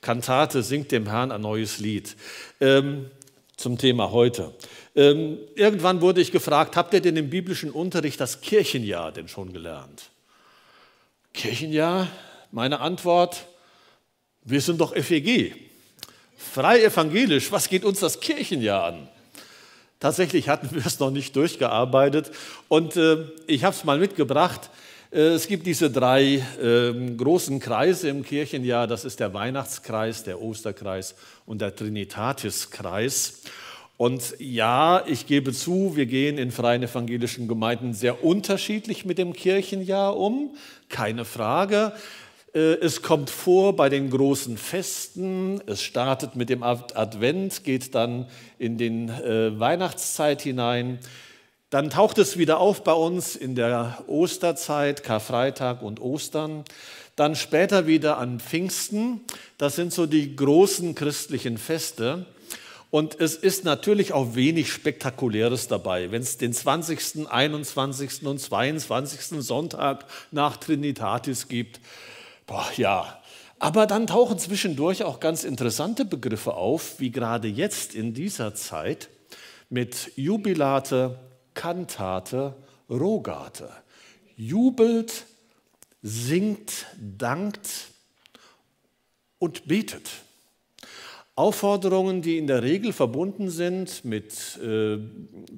Kantate singt dem Herrn ein neues Lied. Ähm, zum Thema heute. Ähm, irgendwann wurde ich gefragt, habt ihr denn im biblischen Unterricht das Kirchenjahr denn schon gelernt? Kirchenjahr? Meine Antwort, wir sind doch FEG. Frei evangelisch, was geht uns das Kirchenjahr an? Tatsächlich hatten wir es noch nicht durchgearbeitet und äh, ich habe es mal mitgebracht. Äh, es gibt diese drei äh, großen Kreise im Kirchenjahr. Das ist der Weihnachtskreis, der Osterkreis und der Trinitatiskreis. Und ja, ich gebe zu, wir gehen in freien evangelischen Gemeinden sehr unterschiedlich mit dem Kirchenjahr um, keine Frage. Äh, es kommt vor bei den großen Festen, es startet mit dem Advent, geht dann in den äh, Weihnachtszeit hinein. Dann taucht es wieder auf bei uns in der Osterzeit, Karfreitag und Ostern. Dann später wieder an Pfingsten. Das sind so die großen christlichen Feste. Und es ist natürlich auch wenig Spektakuläres dabei. Wenn es den 20., 21. und 22. Sonntag nach Trinitatis gibt, boah, ja. Aber dann tauchen zwischendurch auch ganz interessante Begriffe auf, wie gerade jetzt in dieser Zeit mit Jubilate, Kantate, Rogate. Jubelt, singt, dankt und betet. Aufforderungen, die in der Regel verbunden sind mit äh,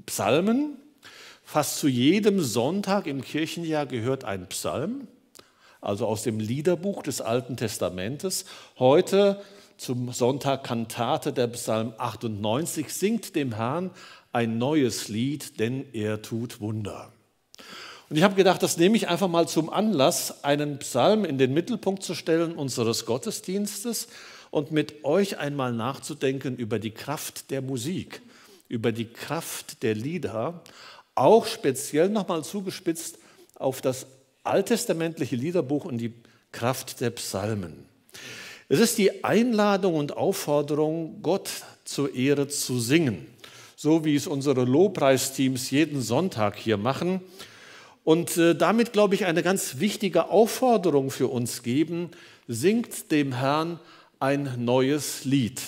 Psalmen. Fast zu jedem Sonntag im Kirchenjahr gehört ein Psalm, also aus dem Liederbuch des Alten Testamentes. Heute zum Sonntag Kantate der Psalm 98 singt dem Herrn ein neues Lied, denn er tut Wunder. Und ich habe gedacht, das nehme ich einfach mal zum Anlass, einen Psalm in den Mittelpunkt zu stellen unseres Gottesdienstes und mit euch einmal nachzudenken über die Kraft der Musik, über die Kraft der Lieder, auch speziell nochmal zugespitzt auf das alttestamentliche Liederbuch und die Kraft der Psalmen. Es ist die Einladung und Aufforderung, Gott zur Ehre zu singen so wie es unsere Lobpreisteams jeden Sonntag hier machen. Und äh, damit, glaube ich, eine ganz wichtige Aufforderung für uns geben, singt dem Herrn ein neues Lied.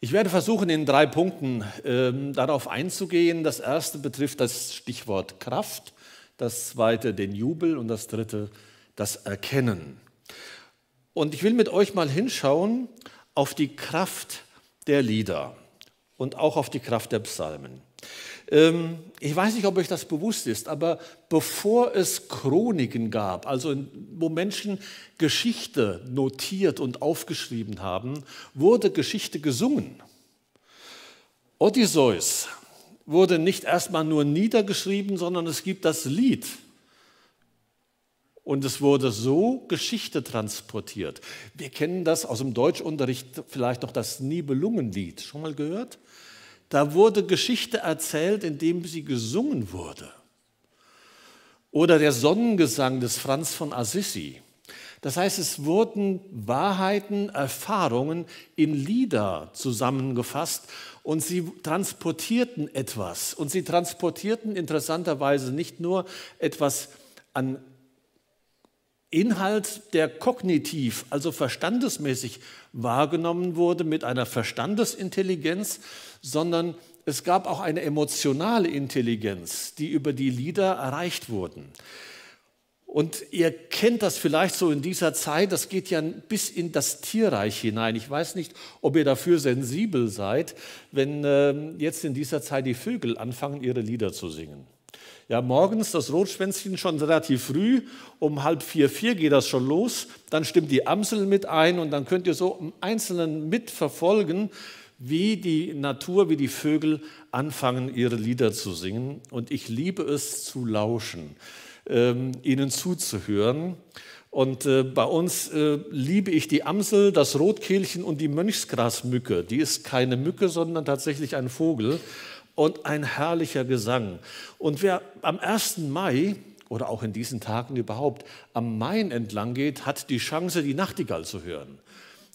Ich werde versuchen, in drei Punkten äh, darauf einzugehen. Das erste betrifft das Stichwort Kraft, das zweite den Jubel und das dritte das Erkennen. Und ich will mit euch mal hinschauen, auf die Kraft der Lieder und auch auf die Kraft der Psalmen. Ähm, ich weiß nicht, ob euch das bewusst ist, aber bevor es Chroniken gab, also wo Menschen Geschichte notiert und aufgeschrieben haben, wurde Geschichte gesungen. Odysseus wurde nicht erstmal nur niedergeschrieben, sondern es gibt das Lied und es wurde so Geschichte transportiert. Wir kennen das aus dem Deutschunterricht, vielleicht noch das Nibelungenlied. Schon mal gehört? Da wurde Geschichte erzählt, indem sie gesungen wurde. Oder der Sonnengesang des Franz von Assisi. Das heißt, es wurden Wahrheiten, Erfahrungen in Lieder zusammengefasst und sie transportierten etwas. Und sie transportierten interessanterweise nicht nur etwas an Inhalt, der kognitiv, also verstandesmäßig wahrgenommen wurde mit einer Verstandesintelligenz, sondern es gab auch eine emotionale Intelligenz, die über die Lieder erreicht wurden. Und ihr kennt das vielleicht so in dieser Zeit, das geht ja bis in das Tierreich hinein. Ich weiß nicht, ob ihr dafür sensibel seid, wenn äh, jetzt in dieser Zeit die Vögel anfangen, ihre Lieder zu singen. Ja, morgens das Rotschwänzchen schon relativ früh, um halb vier, vier geht das schon los. Dann stimmt die Amsel mit ein und dann könnt ihr so im Einzelnen mitverfolgen, wie die Natur, wie die Vögel anfangen, ihre Lieder zu singen. Und ich liebe es zu lauschen, ähm, ihnen zuzuhören. Und äh, bei uns äh, liebe ich die Amsel, das Rotkehlchen und die Mönchsgrasmücke. Die ist keine Mücke, sondern tatsächlich ein Vogel und ein herrlicher Gesang. Und wer am 1. Mai oder auch in diesen Tagen überhaupt am Main entlang geht, hat die Chance, die Nachtigall zu hören.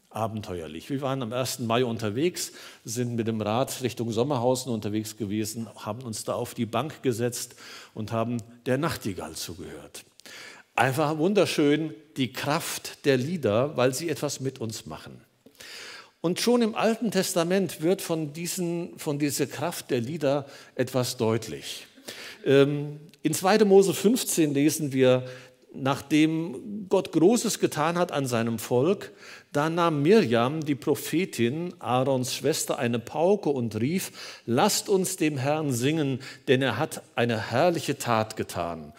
Abenteuerlich. Wir waren am 1. Mai unterwegs, sind mit dem Rad Richtung Sommerhausen unterwegs gewesen, haben uns da auf die Bank gesetzt und haben der Nachtigall zugehört. Einfach wunderschön die Kraft der Lieder, weil sie etwas mit uns machen. Und schon im Alten Testament wird von, diesen, von dieser Kraft der Lieder etwas deutlich. Ähm, in 2. Mose 15 lesen wir, nachdem Gott Großes getan hat an seinem Volk, da nahm Mirjam, die Prophetin, Aarons Schwester, eine Pauke und rief, lasst uns dem Herrn singen, denn er hat eine herrliche Tat getan.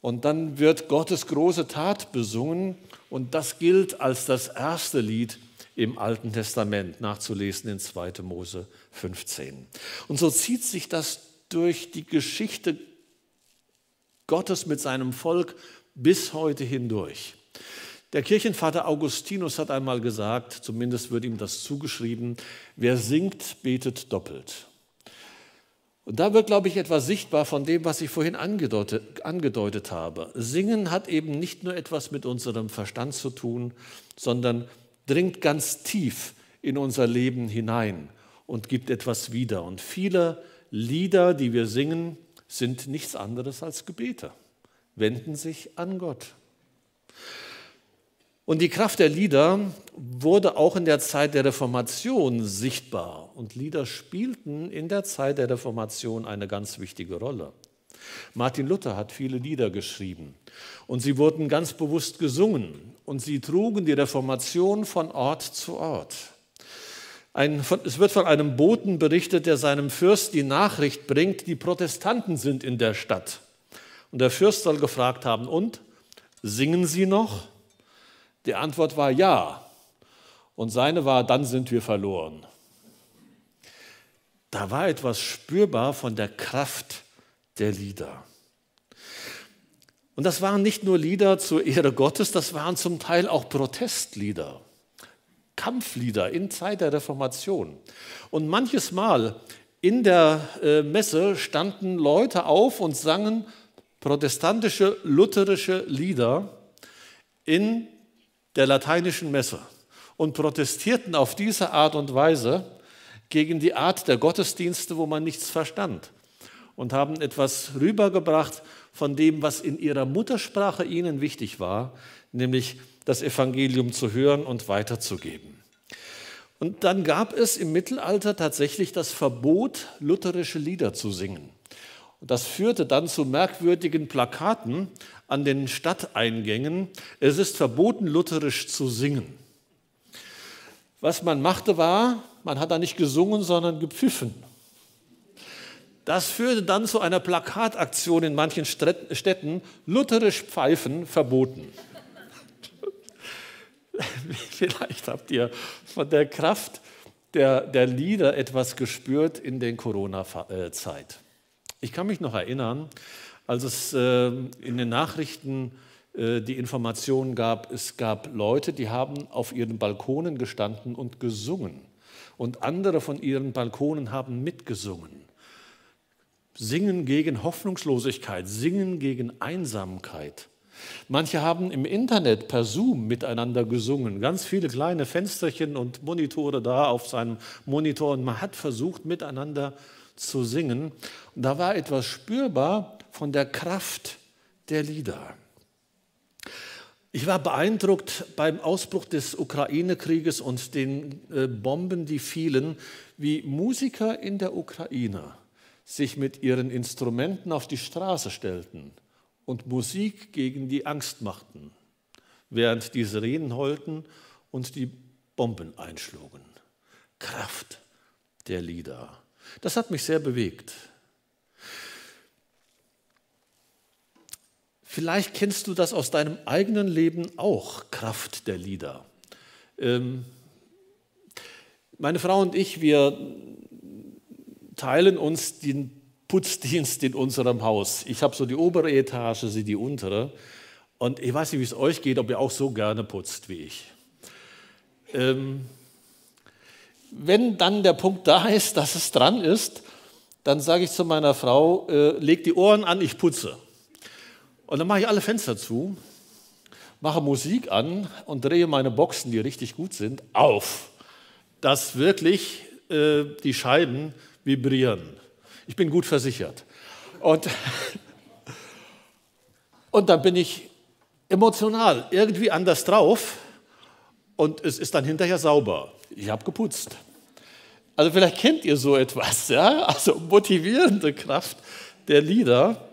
Und dann wird Gottes große Tat besungen und das gilt als das erste Lied im Alten Testament, nachzulesen in 2. Mose 15. Und so zieht sich das durch die Geschichte Gottes mit seinem Volk bis heute hindurch. Der Kirchenvater Augustinus hat einmal gesagt, zumindest wird ihm das zugeschrieben, wer singt, betet doppelt. Und da wird, glaube ich, etwas sichtbar von dem, was ich vorhin angedeutet, angedeutet habe. Singen hat eben nicht nur etwas mit unserem Verstand zu tun, sondern dringt ganz tief in unser Leben hinein und gibt etwas wieder. Und viele Lieder, die wir singen, sind nichts anderes als Gebete, wenden sich an Gott. Und die Kraft der Lieder wurde auch in der Zeit der Reformation sichtbar. Und Lieder spielten in der Zeit der Reformation eine ganz wichtige Rolle. Martin Luther hat viele Lieder geschrieben und sie wurden ganz bewusst gesungen und sie trugen die Reformation von Ort zu Ort. Ein, es wird von einem Boten berichtet, der seinem Fürst die Nachricht bringt, die Protestanten sind in der Stadt. Und der Fürst soll gefragt haben, und singen sie noch? Die Antwort war ja. Und seine war, dann sind wir verloren. Da war etwas spürbar von der Kraft der Lieder. Und das waren nicht nur Lieder zur Ehre Gottes, das waren zum Teil auch Protestlieder, Kampflieder in Zeit der Reformation. Und manches Mal in der äh, Messe standen Leute auf und sangen protestantische, lutherische Lieder in der lateinischen Messe und protestierten auf diese Art und Weise gegen die Art der Gottesdienste, wo man nichts verstand und haben etwas rübergebracht von dem, was in ihrer Muttersprache ihnen wichtig war, nämlich das Evangelium zu hören und weiterzugeben. Und dann gab es im Mittelalter tatsächlich das Verbot, lutherische Lieder zu singen. Das führte dann zu merkwürdigen Plakaten an den Stadteingängen. Es ist verboten, lutherisch zu singen. Was man machte war, man hat da nicht gesungen, sondern gepfiffen. Das führte dann zu einer Plakataktion in manchen Städten, lutherisch pfeifen verboten. Vielleicht habt ihr von der Kraft der, der Lieder etwas gespürt in der Corona-Zeit. Ich kann mich noch erinnern, als es äh, in den Nachrichten äh, die Informationen gab, es gab Leute, die haben auf ihren Balkonen gestanden und gesungen. Und andere von ihren Balkonen haben mitgesungen. Singen gegen Hoffnungslosigkeit, singen gegen Einsamkeit. Manche haben im Internet per Zoom miteinander gesungen, ganz viele kleine Fensterchen und Monitore da auf seinem Monitor und man hat versucht, miteinander zu singen. Und da war etwas spürbar von der Kraft der Lieder. Ich war beeindruckt beim Ausbruch des Ukraine-Krieges und den äh, Bomben, die fielen, wie Musiker in der Ukraine sich mit ihren Instrumenten auf die Straße stellten und Musik gegen die Angst machten, während die Sirenen heulten und die Bomben einschlugen. Kraft der Lieder. Das hat mich sehr bewegt. Vielleicht kennst du das aus deinem eigenen Leben auch, Kraft der Lieder. Ähm, meine Frau und ich, wir teilen uns den Putzdienst in unserem Haus. Ich habe so die obere Etage, sie die untere. Und ich weiß nicht, wie es euch geht, ob ihr auch so gerne putzt wie ich. Ähm, wenn dann der Punkt da ist, dass es dran ist, dann sage ich zu meiner Frau, äh, leg die Ohren an, ich putze. Und dann mache ich alle Fenster zu, mache Musik an und drehe meine Boxen, die richtig gut sind, auf, dass wirklich äh, die Scheiben vibrieren. Ich bin gut versichert. Und, und dann bin ich emotional irgendwie anders drauf und es ist dann hinterher sauber. Ich habe geputzt. Also vielleicht kennt ihr so etwas, ja? Also motivierende Kraft der Lieder.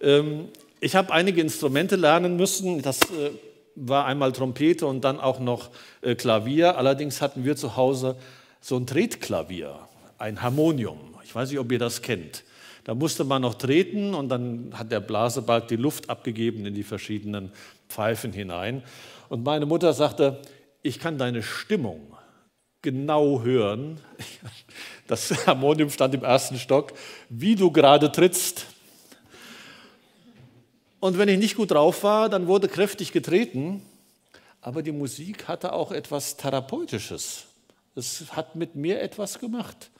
Ähm, ich habe einige Instrumente lernen müssen. Das äh, war einmal Trompete und dann auch noch äh, Klavier. Allerdings hatten wir zu Hause so ein Tretklavier, ein Harmonium. Ich weiß nicht, ob ihr das kennt. Da musste man noch treten und dann hat der Blasebalg die Luft abgegeben in die verschiedenen Pfeifen hinein. Und meine Mutter sagte, ich kann deine Stimmung genau hören. Das Harmonium stand im ersten Stock, wie du gerade trittst. Und wenn ich nicht gut drauf war, dann wurde kräftig getreten. Aber die Musik hatte auch etwas Therapeutisches. Es hat mit mir etwas gemacht.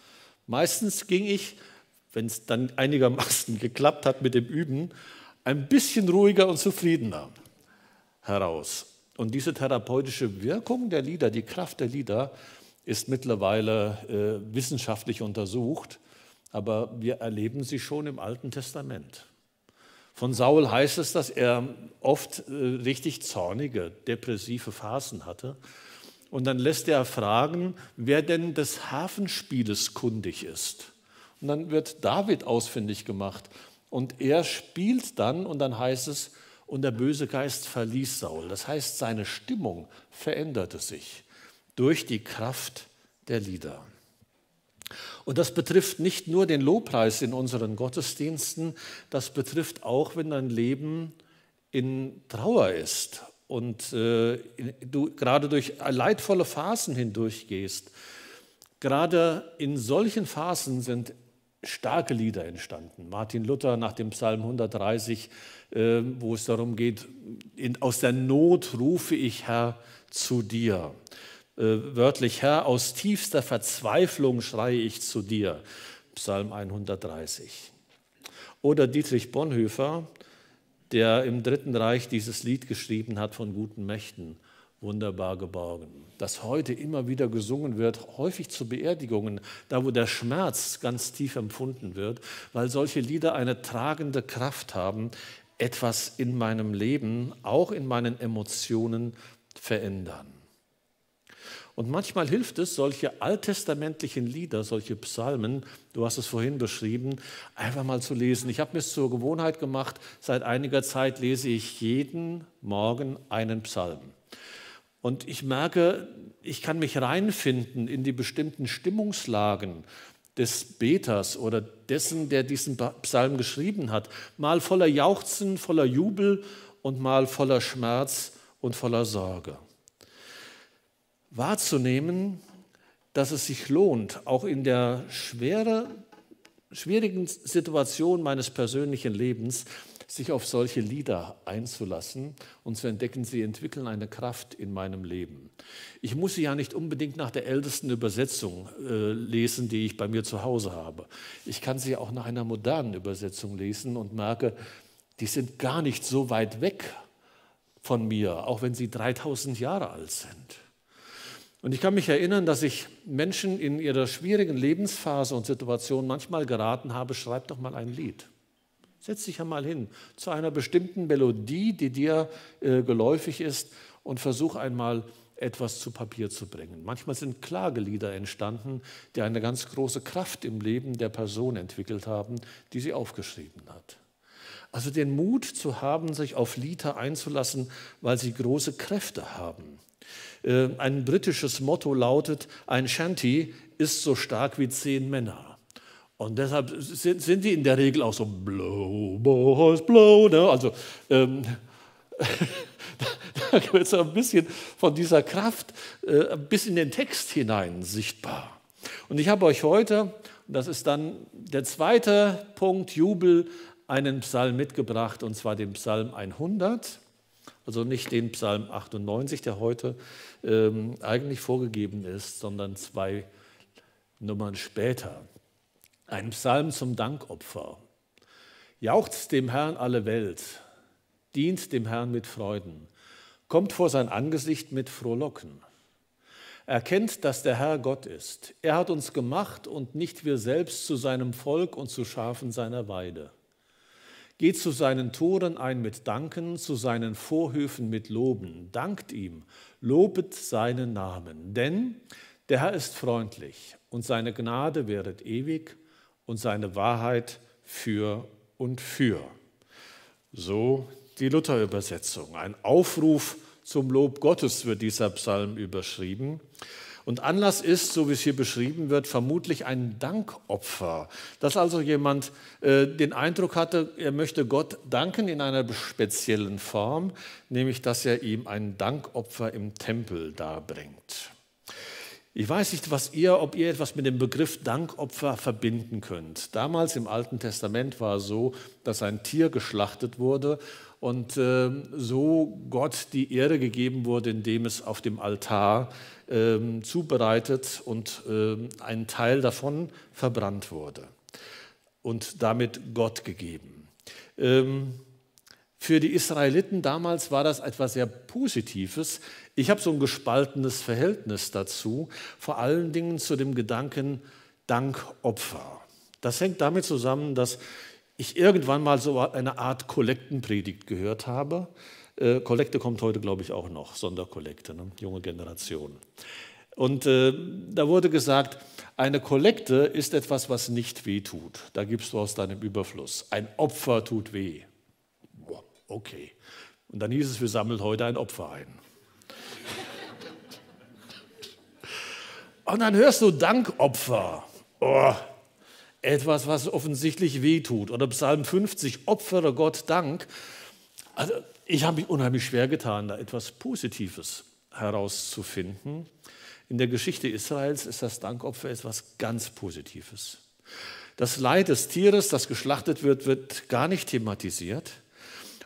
Meistens ging ich, wenn es dann einigermaßen geklappt hat mit dem Üben, ein bisschen ruhiger und zufriedener heraus. Und diese therapeutische Wirkung der Lieder, die Kraft der Lieder, ist mittlerweile äh, wissenschaftlich untersucht, aber wir erleben sie schon im Alten Testament. Von Saul heißt es, dass er oft äh, richtig zornige, depressive Phasen hatte. Und dann lässt er fragen, wer denn des Hafenspieles kundig ist. Und dann wird David ausfindig gemacht. Und er spielt dann, und dann heißt es, und der böse Geist verließ Saul. Das heißt, seine Stimmung veränderte sich durch die Kraft der Lieder. Und das betrifft nicht nur den Lobpreis in unseren Gottesdiensten, das betrifft auch, wenn dein Leben in Trauer ist und äh, du gerade durch leidvolle Phasen hindurchgehst. Gerade in solchen Phasen sind starke Lieder entstanden. Martin Luther nach dem Psalm 130, äh, wo es darum geht, in, aus der Not rufe ich Herr zu dir. Äh, wörtlich, Herr, aus tiefster Verzweiflung schreie ich zu dir. Psalm 130. Oder Dietrich Bonhoeffer, der im Dritten Reich dieses Lied geschrieben hat von guten Mächten, wunderbar geborgen. Das heute immer wieder gesungen wird, häufig zu Beerdigungen, da wo der Schmerz ganz tief empfunden wird, weil solche Lieder eine tragende Kraft haben, etwas in meinem Leben, auch in meinen Emotionen verändern. Und manchmal hilft es, solche alttestamentlichen Lieder, solche Psalmen, du hast es vorhin beschrieben, einfach mal zu lesen. Ich habe mir es zur Gewohnheit gemacht, seit einiger Zeit lese ich jeden Morgen einen Psalm. Und ich merke, ich kann mich reinfinden in die bestimmten Stimmungslagen des Beters oder dessen, der diesen Psalm geschrieben hat. Mal voller Jauchzen, voller Jubel und mal voller Schmerz und voller Sorge wahrzunehmen, dass es sich lohnt, auch in der schwere, schwierigen Situation meines persönlichen Lebens, sich auf solche Lieder einzulassen und zu entdecken, sie entwickeln eine Kraft in meinem Leben. Ich muss sie ja nicht unbedingt nach der ältesten Übersetzung äh, lesen, die ich bei mir zu Hause habe. Ich kann sie auch nach einer modernen Übersetzung lesen und merke, die sind gar nicht so weit weg von mir, auch wenn sie 3000 Jahre alt sind. Und ich kann mich erinnern, dass ich Menschen in ihrer schwierigen Lebensphase und Situation manchmal geraten habe, schreib doch mal ein Lied. Setz dich einmal hin zu einer bestimmten Melodie, die dir äh, geläufig ist und versuch einmal etwas zu Papier zu bringen. Manchmal sind Klagelieder entstanden, die eine ganz große Kraft im Leben der Person entwickelt haben, die sie aufgeschrieben hat. Also den Mut zu haben, sich auf Lieder einzulassen, weil sie große Kräfte haben. Äh, ein britisches Motto lautet, ein Shanty ist so stark wie zehn Männer. Und deshalb sind, sind die in der Regel auch so blow, boys, blow. Ne? Also ähm, da wird so ein bisschen von dieser Kraft äh, bis in den Text hinein sichtbar. Und ich habe euch heute, das ist dann der zweite Punkt, Jubel, einen Psalm mitgebracht, und zwar den Psalm 100. Also nicht den Psalm 98, der heute ähm, eigentlich vorgegeben ist, sondern zwei Nummern später. Ein Psalm zum Dankopfer. Jauchzt dem Herrn alle Welt, dient dem Herrn mit Freuden, kommt vor sein Angesicht mit Frohlocken. Erkennt, dass der Herr Gott ist. Er hat uns gemacht und nicht wir selbst zu seinem Volk und zu Schafen seiner Weide. Geht zu seinen Toren ein mit Danken, zu seinen Vorhöfen mit Loben. Dankt ihm, lobet seinen Namen. Denn der Herr ist freundlich und seine Gnade wäret ewig und seine Wahrheit für und für. So die Luther-Übersetzung. Ein Aufruf zum Lob Gottes wird dieser Psalm überschrieben. Und Anlass ist, so wie es hier beschrieben wird, vermutlich ein Dankopfer. Dass also jemand äh, den Eindruck hatte, er möchte Gott danken in einer speziellen Form, nämlich dass er ihm ein Dankopfer im Tempel darbringt. Ich weiß nicht, was ihr, ob ihr etwas mit dem Begriff Dankopfer verbinden könnt. Damals im Alten Testament war es so, dass ein Tier geschlachtet wurde und äh, so Gott die Ehre gegeben wurde, indem es auf dem Altar äh, zubereitet und äh, ein Teil davon verbrannt wurde und damit Gott gegeben. Ähm, für die Israeliten damals war das etwas sehr Positives. Ich habe so ein gespaltenes Verhältnis dazu, vor allen Dingen zu dem Gedanken Dankopfer. Das hängt damit zusammen, dass ich irgendwann mal so eine Art Kollektenpredigt gehört habe. Äh, Kollekte kommt heute, glaube ich, auch noch, Sonderkollekte, ne? junge Generation. Und äh, da wurde gesagt, eine Kollekte ist etwas, was nicht weh tut. Da gibst du aus deinem Überfluss. Ein Opfer tut weh. Boah, okay. Und dann hieß es, wir sammeln heute ein Opfer ein. Und dann hörst du Dankopfer. Oh, etwas, was offensichtlich wehtut. Oder Psalm 50, opfere Gott Dank. Also ich habe mich unheimlich schwer getan, da etwas Positives herauszufinden. In der Geschichte Israels ist das Dankopfer etwas ganz Positives. Das Leid des Tieres, das geschlachtet wird, wird gar nicht thematisiert.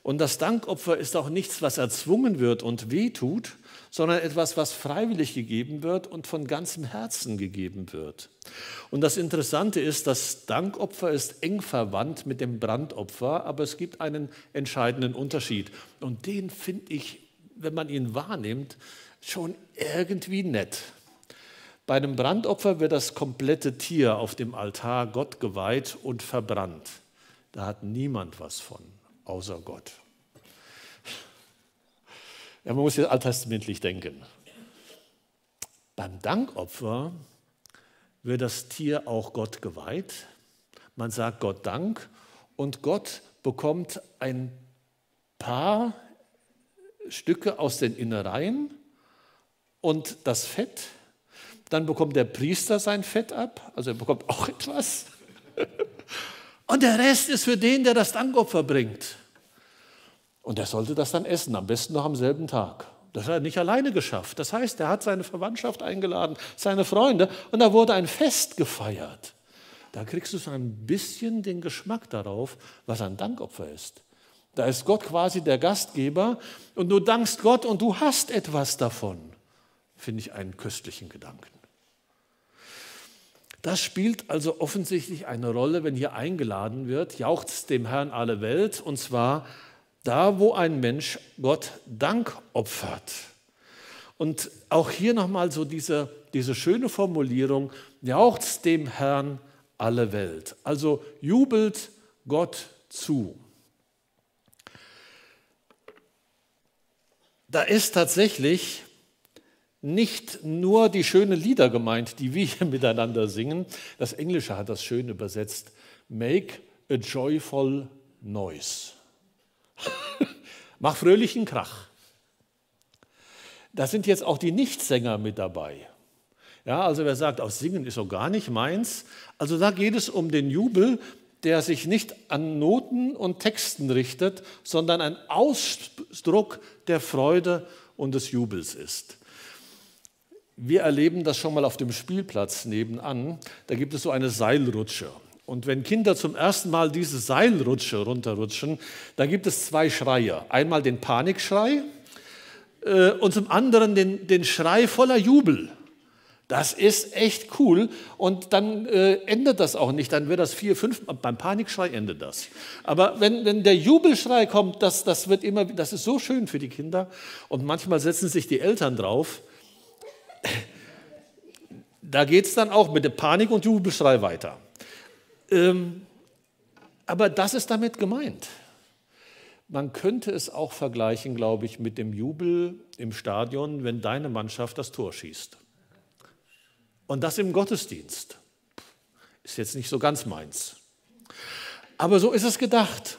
Und das Dankopfer ist auch nichts, was erzwungen wird und wehtut, sondern etwas, was freiwillig gegeben wird und von ganzem Herzen gegeben wird. Und das Interessante ist, das Dankopfer ist eng verwandt mit dem Brandopfer, aber es gibt einen entscheidenden Unterschied. Und den finde ich, wenn man ihn wahrnimmt, schon irgendwie nett. Bei einem Brandopfer wird das komplette Tier auf dem Altar Gott geweiht und verbrannt. Da hat niemand was von, außer Gott. Ja, man muss jetzt alttestamentlich denken. Beim Dankopfer wird das Tier auch Gott geweiht. Man sagt Gott Dank und Gott bekommt ein paar Stücke aus den Innereien und das Fett. Dann bekommt der Priester sein Fett ab, also er bekommt auch etwas. Und der Rest ist für den, der das Dankopfer bringt. Und er sollte das dann essen, am besten noch am selben Tag. Das hat er nicht alleine geschafft. Das heißt, er hat seine Verwandtschaft eingeladen, seine Freunde, und da wurde ein Fest gefeiert. Da kriegst du so ein bisschen den Geschmack darauf, was ein Dankopfer ist. Da ist Gott quasi der Gastgeber und du dankst Gott und du hast etwas davon. Finde ich einen köstlichen Gedanken. Das spielt also offensichtlich eine Rolle, wenn hier eingeladen wird, jauchzt dem Herrn alle Welt, und zwar da, wo ein Mensch Gott Dank opfert. Und auch hier nochmal so diese, diese schöne Formulierung, jauchzt dem Herrn alle Welt. Also jubelt Gott zu. Da ist tatsächlich nicht nur die schönen Lieder gemeint, die wir hier miteinander singen. Das Englische hat das schön übersetzt. Make a joyful noise. Mach fröhlichen Krach. Da sind jetzt auch die Nichtsänger mit dabei. Ja, also wer sagt, aus Singen ist so gar nicht meins. Also da geht es um den Jubel, der sich nicht an Noten und Texten richtet, sondern ein Ausdruck der Freude und des Jubels ist. Wir erleben das schon mal auf dem Spielplatz nebenan. Da gibt es so eine Seilrutsche. Und wenn Kinder zum ersten Mal diese Seilrutsche runterrutschen, dann gibt es zwei Schreie. Einmal den Panikschrei äh, und zum anderen den, den Schrei voller Jubel. Das ist echt cool. Und dann äh, endet das auch nicht. Dann wird das vier, fünf, beim Panikschrei endet das. Aber wenn, wenn der Jubelschrei kommt, das, das, wird immer, das ist so schön für die Kinder. Und manchmal setzen sich die Eltern drauf. Da geht es dann auch mit dem Panik und Jubelschrei weiter. Ähm, Aber das ist damit gemeint. Man könnte es auch vergleichen, glaube ich, mit dem Jubel im Stadion, wenn deine Mannschaft das Tor schießt. Und das im Gottesdienst. Ist jetzt nicht so ganz meins. Aber so ist es gedacht.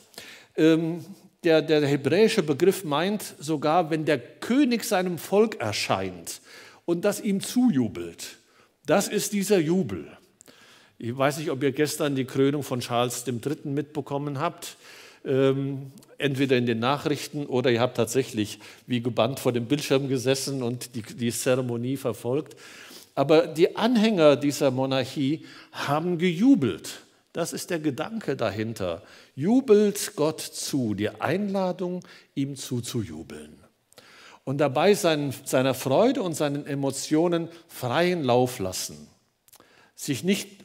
Ähm, der, der hebräische Begriff meint sogar, wenn der König seinem Volk erscheint und das ihm zujubelt. Das ist dieser Jubel. Ich weiß nicht, ob ihr gestern die Krönung von Charles III. mitbekommen habt. Ähm, entweder in den Nachrichten oder ihr habt tatsächlich wie gebannt vor dem Bildschirm gesessen und die, die Zeremonie verfolgt. Aber die Anhänger dieser Monarchie haben gejubelt. Das ist der Gedanke dahinter. Jubelt Gott zu, die Einladung, ihm zuzujubeln. Und dabei seinen, seiner Freude und seinen Emotionen freien Lauf lassen. Sich nicht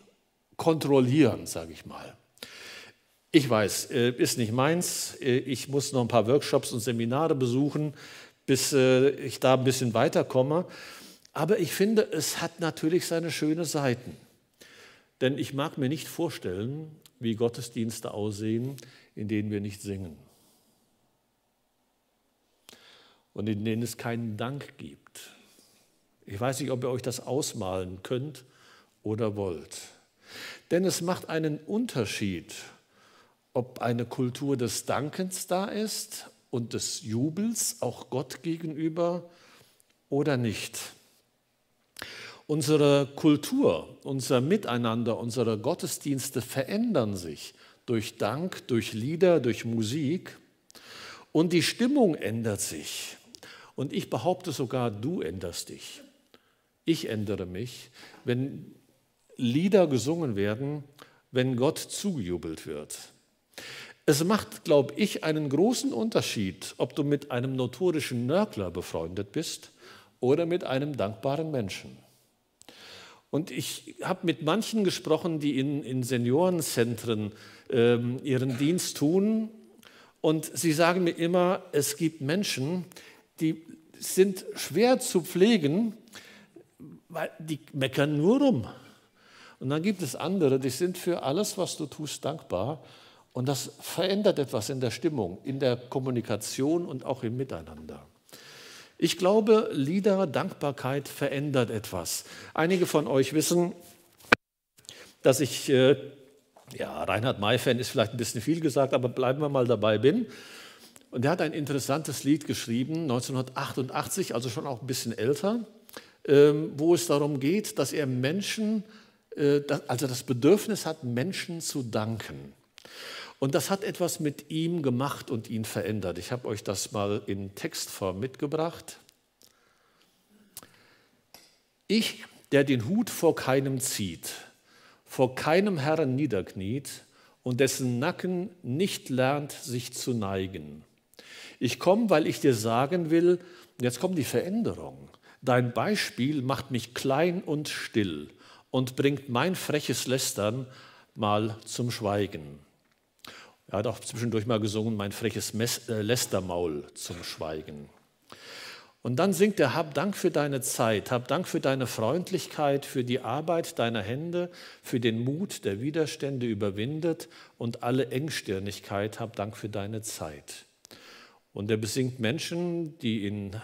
kontrollieren, sage ich mal. Ich weiß, äh, ist nicht meins. Äh, ich muss noch ein paar Workshops und Seminare besuchen, bis äh, ich da ein bisschen weiterkomme. Aber ich finde, es hat natürlich seine schönen Seiten. Denn ich mag mir nicht vorstellen, wie Gottesdienste aussehen, in denen wir nicht singen. Und in denen es keinen Dank gibt. Ich weiß nicht, ob ihr euch das ausmalen könnt oder wollt. Denn es macht einen Unterschied, ob eine Kultur des Dankens da ist und des Jubels auch Gott gegenüber oder nicht. Unsere Kultur, unser Miteinander, unsere Gottesdienste verändern sich durch Dank, durch Lieder, durch Musik und die Stimmung ändert sich. Und ich behaupte sogar, du änderst dich. Ich ändere mich, wenn Lieder gesungen werden, wenn Gott zugejubelt wird. Es macht, glaube ich, einen großen Unterschied, ob du mit einem notorischen Nörgler befreundet bist oder mit einem dankbaren Menschen. Und ich habe mit manchen gesprochen, die in, in Seniorenzentren ähm, ihren Dienst tun. Und sie sagen mir immer, es gibt Menschen, die sind schwer zu pflegen, weil die meckern nur rum. Und dann gibt es andere, die sind für alles, was du tust, dankbar. Und das verändert etwas in der Stimmung, in der Kommunikation und auch im Miteinander. Ich glaube, Lieder, Dankbarkeit verändert etwas. Einige von euch wissen, dass ich, äh, ja, Reinhard May-Fan ist vielleicht ein bisschen viel gesagt, aber bleiben wir mal dabei bin. Und er hat ein interessantes Lied geschrieben, 1988, also schon auch ein bisschen älter, ähm, wo es darum geht, dass er Menschen also das Bedürfnis hat, Menschen zu danken. Und das hat etwas mit ihm gemacht und ihn verändert. Ich habe euch das mal in Textform mitgebracht. Ich, der den Hut vor keinem zieht, vor keinem Herrn niederkniet und dessen Nacken nicht lernt, sich zu neigen. Ich komme, weil ich dir sagen will, jetzt kommt die Veränderung. Dein Beispiel macht mich klein und still und bringt mein freches Lästern mal zum Schweigen. Er hat auch zwischendurch mal gesungen, mein freches äh, Lästermaul zum Schweigen. Und dann singt er, hab Dank für deine Zeit, hab Dank für deine Freundlichkeit, für die Arbeit deiner Hände, für den Mut, der Widerstände überwindet und alle Engstirnigkeit, hab Dank für deine Zeit. Und er besingt Menschen, die in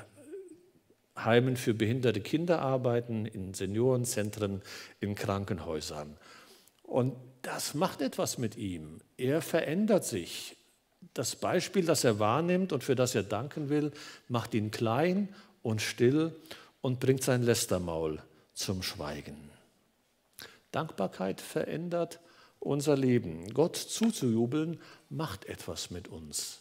Heimen für behinderte Kinder arbeiten, in Seniorenzentren, in Krankenhäusern. Und das macht etwas mit ihm. Er verändert sich. Das Beispiel, das er wahrnimmt und für das er danken will, macht ihn klein und still und bringt sein Lästermaul zum Schweigen. Dankbarkeit verändert unser Leben. Gott zuzujubeln macht etwas mit uns.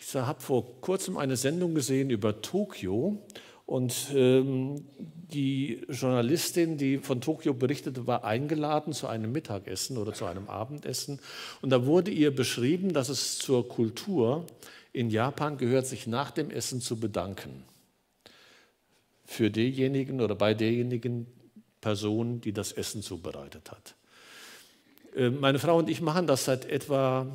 Ich habe vor kurzem eine Sendung gesehen über Tokio und ähm, die Journalistin, die von Tokio berichtete, war eingeladen zu einem Mittagessen oder zu einem Abendessen. Und da wurde ihr beschrieben, dass es zur Kultur in Japan gehört, sich nach dem Essen zu bedanken. Für diejenigen oder bei derjenigen Person, die das Essen zubereitet hat. Ähm, meine Frau und ich machen das seit etwa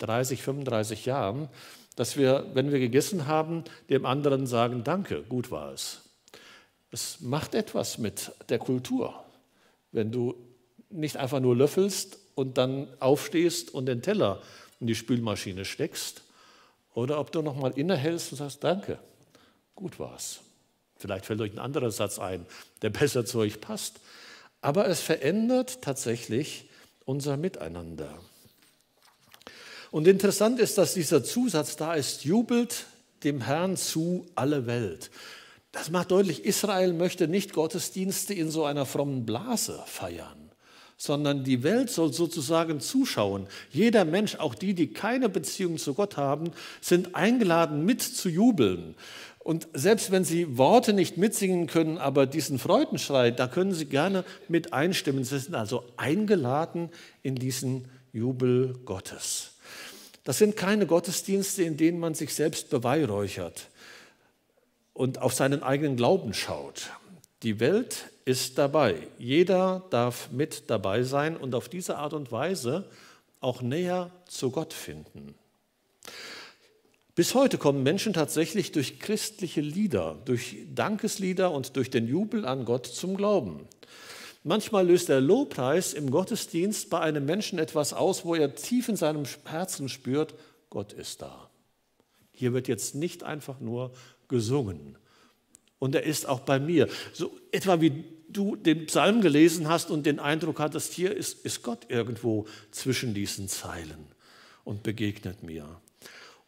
30, 35 Jahren, dass wir, wenn wir gegessen haben, dem anderen sagen, danke, gut war es. Es macht etwas mit der Kultur, wenn du nicht einfach nur löffelst und dann aufstehst und den Teller in die Spülmaschine steckst oder ob du nochmal innehältst und sagst, danke, gut war's. Vielleicht fällt euch ein anderer Satz ein, der besser zu euch passt. Aber es verändert tatsächlich unser Miteinander. Und interessant ist, dass dieser Zusatz da ist, jubelt dem Herrn zu alle Welt. Das macht deutlich, Israel möchte nicht Gottesdienste in so einer frommen Blase feiern, sondern die Welt soll sozusagen zuschauen. Jeder Mensch, auch die, die keine Beziehung zu Gott haben, sind eingeladen, mit zu jubeln. Und selbst wenn sie Worte nicht mitsingen können, aber diesen Freudenschrei, da können sie gerne mit einstimmen. Sie sind also eingeladen in diesen Jubel Gottes. Das sind keine Gottesdienste, in denen man sich selbst beweihräuchert und auf seinen eigenen Glauben schaut. Die Welt ist dabei. Jeder darf mit dabei sein und auf diese Art und Weise auch näher zu Gott finden. Bis heute kommen Menschen tatsächlich durch christliche Lieder, durch Dankeslieder und durch den Jubel an Gott zum Glauben. Manchmal löst der Lobpreis im Gottesdienst bei einem Menschen etwas aus, wo er tief in seinem Herzen spürt, Gott ist da. Hier wird jetzt nicht einfach nur gesungen. Und er ist auch bei mir. So etwa wie du den Psalm gelesen hast und den Eindruck hattest, hier ist, ist Gott irgendwo zwischen diesen Zeilen und begegnet mir.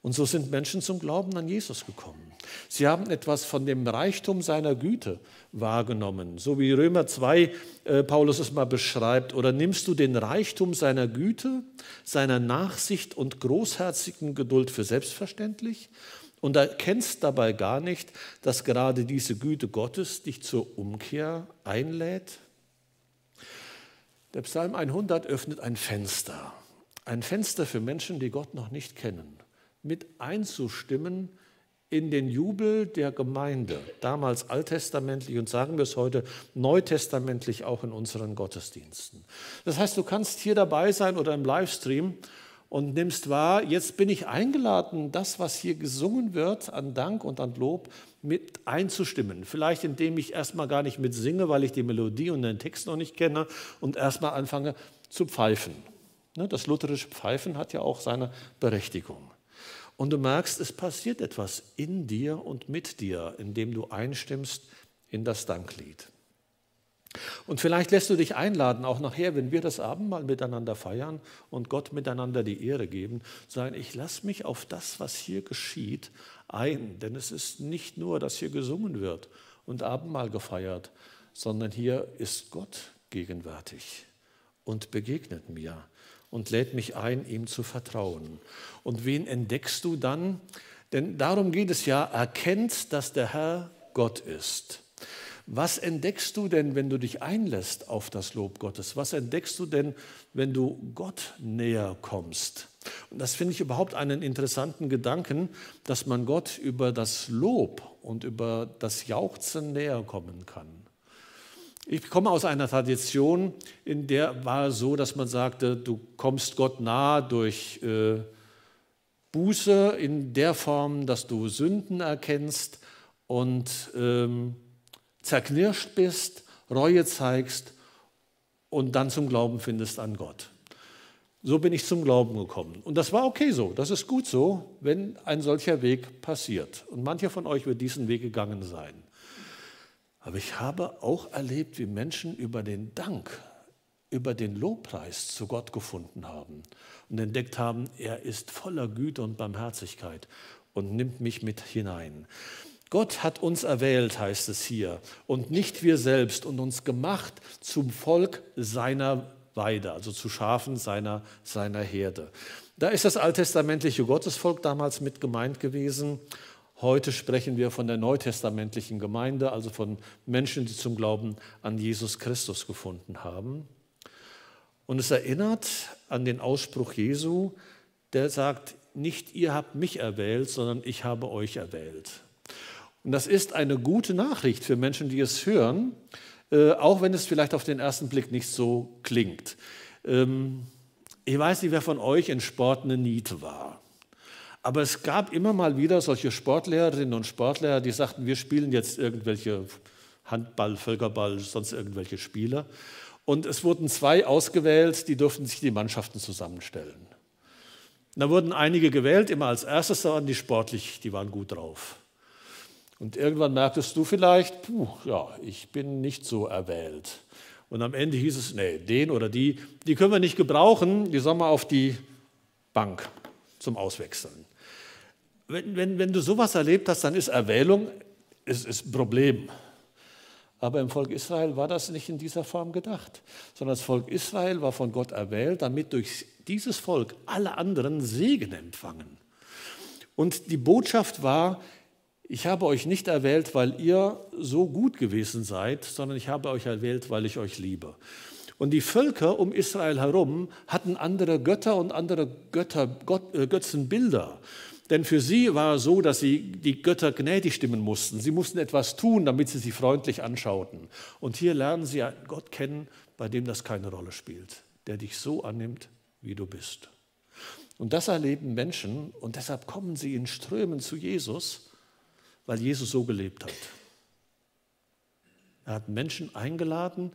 Und so sind Menschen zum Glauben an Jesus gekommen. Sie haben etwas von dem Reichtum seiner Güte wahrgenommen, so wie Römer 2 äh, Paulus es mal beschreibt. Oder nimmst du den Reichtum seiner Güte, seiner Nachsicht und großherzigen Geduld für selbstverständlich und erkennst dabei gar nicht, dass gerade diese Güte Gottes dich zur Umkehr einlädt? Der Psalm 100 öffnet ein Fenster, ein Fenster für Menschen, die Gott noch nicht kennen mit einzustimmen in den Jubel der Gemeinde, damals alttestamentlich und sagen wir es heute neutestamentlich auch in unseren Gottesdiensten. Das heißt, du kannst hier dabei sein oder im Livestream und nimmst wahr, jetzt bin ich eingeladen, das, was hier gesungen wird, an Dank und an Lob, mit einzustimmen. Vielleicht indem ich erstmal gar nicht mitsinge, weil ich die Melodie und den Text noch nicht kenne und erstmal anfange zu pfeifen. Ne, das lutherische Pfeifen hat ja auch seine Berechtigung. Und du merkst, es passiert etwas in dir und mit dir, indem du einstimmst in das Danklied. Und vielleicht lässt du dich einladen, auch nachher, wenn wir das Abendmahl miteinander feiern und Gott miteinander die Ehre geben, sagen, ich lasse mich auf das, was hier geschieht, ein. Denn es ist nicht nur, dass hier gesungen wird und Abendmahl gefeiert, sondern hier ist Gott gegenwärtig und begegnet mir und lädt mich ein, ihm zu vertrauen. Und wen entdeckst du dann? Denn darum geht es ja, erkennt, dass der Herr Gott ist. Was entdeckst du denn, wenn du dich einlässt auf das Lob Gottes? Was entdeckst du denn, wenn du Gott näher kommst? Und das finde ich überhaupt einen interessanten Gedanken, dass man Gott über das Lob und über das Jauchzen näher kommen kann. Ich komme aus einer Tradition, in der war es so, dass man sagte, du kommst Gott nahe durch äh, Buße in der Form, dass du Sünden erkennst und ähm, zerknirscht bist, Reue zeigst und dann zum Glauben findest an Gott. So bin ich zum Glauben gekommen. Und das war okay so, das ist gut so, wenn ein solcher Weg passiert. Und mancher von euch wird diesen Weg gegangen sein. Aber ich habe auch erlebt, wie Menschen über den Dank, über den Lobpreis zu Gott gefunden haben und entdeckt haben, er ist voller Güte und Barmherzigkeit und nimmt mich mit hinein. Gott hat uns erwählt, heißt es hier, und nicht wir selbst und uns gemacht zum Volk seiner Weide, also zu Schafen seiner, seiner Herde. Da ist das alttestamentliche Gottesvolk damals mit gemeint gewesen Heute sprechen wir von der neutestamentlichen Gemeinde, also von Menschen, die zum Glauben an Jesus Christus gefunden haben. Und es erinnert an den Ausspruch Jesu, der sagt, nicht ihr habt mich erwählt, sondern ich habe euch erwählt. Und das ist eine gute Nachricht für Menschen, die es hören, äh, auch wenn es vielleicht auf den ersten Blick nicht so klingt. Ähm, ich weiß nicht, wer von euch in Sport eine Niete war. Aber es gab immer mal wieder solche Sportlehrerinnen und Sportlehrer, die sagten, wir spielen jetzt irgendwelche Handball, Völkerball, sonst irgendwelche Spiele. Und es wurden zwei ausgewählt, die durften sich die Mannschaften zusammenstellen. Da wurden einige gewählt, immer als erstes waren die sportlich, die waren gut drauf. Und irgendwann merktest du vielleicht, puh, ja, ich bin nicht so erwählt. Und am Ende hieß es, nee, den oder die, die können wir nicht gebrauchen, die sollen wir auf die Bank zum Auswechseln. Wenn, wenn, wenn du sowas erlebt hast, dann ist Erwählung ist, ist ein Problem. Aber im Volk Israel war das nicht in dieser Form gedacht, sondern das Volk Israel war von Gott erwählt, damit durch dieses Volk alle anderen Segen empfangen. Und die Botschaft war, ich habe euch nicht erwählt, weil ihr so gut gewesen seid, sondern ich habe euch erwählt, weil ich euch liebe. Und die Völker um Israel herum hatten andere Götter und andere Götter, Gott, äh, Götzenbilder. Denn für sie war es so, dass sie die Götter gnädig stimmen mussten. Sie mussten etwas tun, damit sie sie freundlich anschauten. Und hier lernen sie einen Gott kennen, bei dem das keine Rolle spielt, der dich so annimmt, wie du bist. Und das erleben Menschen und deshalb kommen sie in Strömen zu Jesus weil Jesus so gelebt hat. Er hat Menschen eingeladen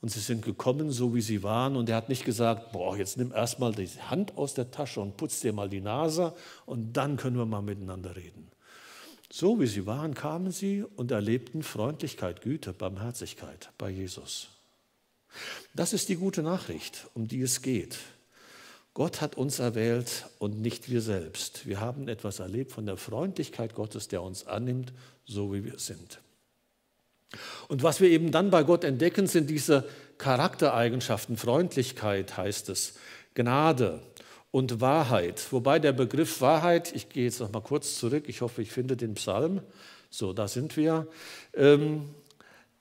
und sie sind gekommen, so wie sie waren. Und er hat nicht gesagt, boah, jetzt nimm erstmal die Hand aus der Tasche und putz dir mal die Nase und dann können wir mal miteinander reden. So wie sie waren, kamen sie und erlebten Freundlichkeit, Güte, Barmherzigkeit bei Jesus. Das ist die gute Nachricht, um die es geht. Gott hat uns erwählt und nicht wir selbst. Wir haben etwas erlebt von der Freundlichkeit Gottes, der uns annimmt, so wie wir sind. Und was wir eben dann bei Gott entdecken, sind diese Charaktereigenschaften. Freundlichkeit heißt es, Gnade und Wahrheit. Wobei der Begriff Wahrheit, ich gehe jetzt noch mal kurz zurück, ich hoffe, ich finde den Psalm. So, da sind wir. Ähm,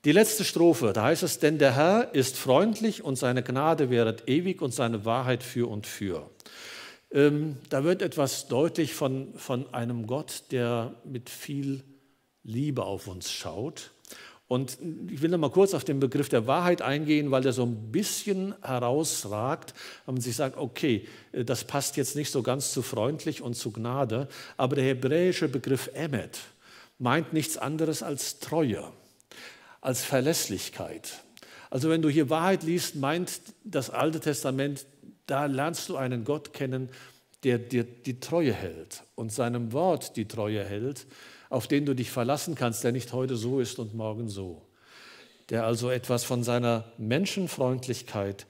die letzte Strophe, da heißt es, denn der Herr ist freundlich und seine Gnade währet ewig und seine Wahrheit für und für. Ähm, da wird etwas deutlich von, von einem Gott, der mit viel Liebe auf uns schaut. Und ich will noch mal kurz auf den Begriff der Wahrheit eingehen, weil der so ein bisschen herausragt, wenn man sich sagt, okay, äh, das passt jetzt nicht so ganz zu freundlich und zu Gnade, aber der hebräische Begriff Emmet meint nichts anderes als Treue als Verlässlichkeit. Also wenn du hier Wahrheit liest, meint das Alte Testament, da lernst du einen Gott kennen, der dir die Treue hält und seinem Wort die Treue hält, auf den du dich verlassen kannst, der nicht heute so ist und morgen so. Der also etwas von seiner Menschenfreundlichkeit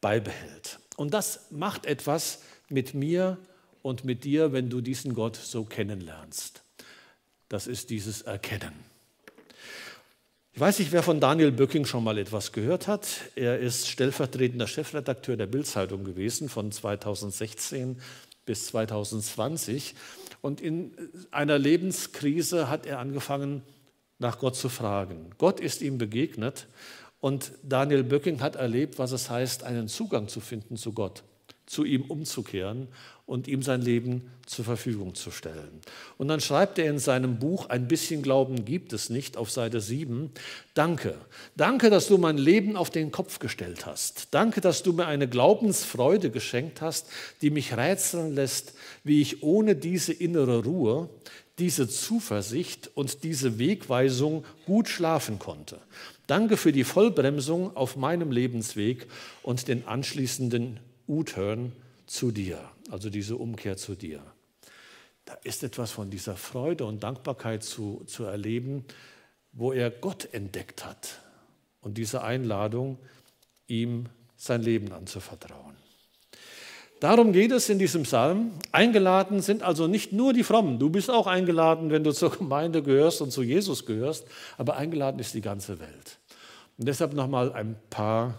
beibehält. Und das macht etwas mit mir und mit dir, wenn du diesen Gott so kennenlernst. Das ist dieses Erkennen. Ich weiß nicht, wer von Daniel Böcking schon mal etwas gehört hat. Er ist stellvertretender Chefredakteur der Bildzeitung gewesen von 2016 bis 2020. Und in einer Lebenskrise hat er angefangen, nach Gott zu fragen. Gott ist ihm begegnet und Daniel Böcking hat erlebt, was es heißt, einen Zugang zu finden zu Gott, zu ihm umzukehren und ihm sein Leben zur Verfügung zu stellen. Und dann schreibt er in seinem Buch Ein bisschen Glauben gibt es nicht auf Seite 7, Danke, danke, dass du mein Leben auf den Kopf gestellt hast. Danke, dass du mir eine Glaubensfreude geschenkt hast, die mich rätseln lässt, wie ich ohne diese innere Ruhe, diese Zuversicht und diese Wegweisung gut schlafen konnte. Danke für die Vollbremsung auf meinem Lebensweg und den anschließenden U-Turn zu dir also diese Umkehr zu dir. Da ist etwas von dieser Freude und Dankbarkeit zu, zu erleben, wo er Gott entdeckt hat und diese Einladung, ihm sein Leben anzuvertrauen. Darum geht es in diesem Psalm. Eingeladen sind also nicht nur die Frommen. Du bist auch eingeladen, wenn du zur Gemeinde gehörst und zu Jesus gehörst, aber eingeladen ist die ganze Welt. Und deshalb nochmal ein paar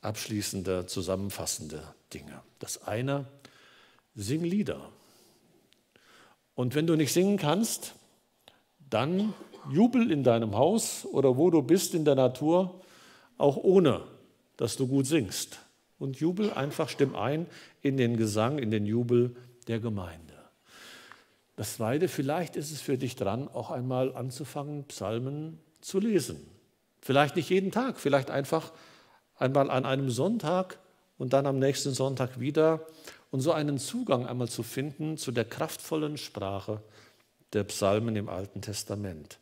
abschließende, zusammenfassende Dinge. Das eine, sing Lieder. Und wenn du nicht singen kannst, dann jubel in deinem Haus oder wo du bist in der Natur, auch ohne, dass du gut singst. Und jubel einfach, stimm ein in den Gesang, in den Jubel der Gemeinde. Das Zweite, vielleicht ist es für dich dran, auch einmal anzufangen, Psalmen zu lesen. Vielleicht nicht jeden Tag, vielleicht einfach einmal an einem Sonntag und dann am nächsten Sonntag wieder und so einen Zugang einmal zu finden zu der kraftvollen Sprache der Psalmen im Alten Testament.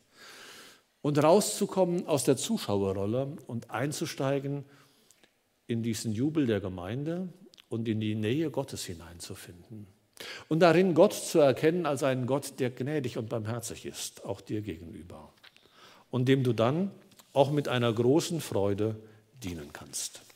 und rauszukommen aus der Zuschauerrolle und einzusteigen in diesen Jubel der Gemeinde und in die Nähe Gottes hineinzufinden. Und darin Gott zu erkennen als einen Gott, der gnädig und barmherzig ist, auch dir gegenüber. Und dem du dann auch mit einer großen Freude dienen kannst.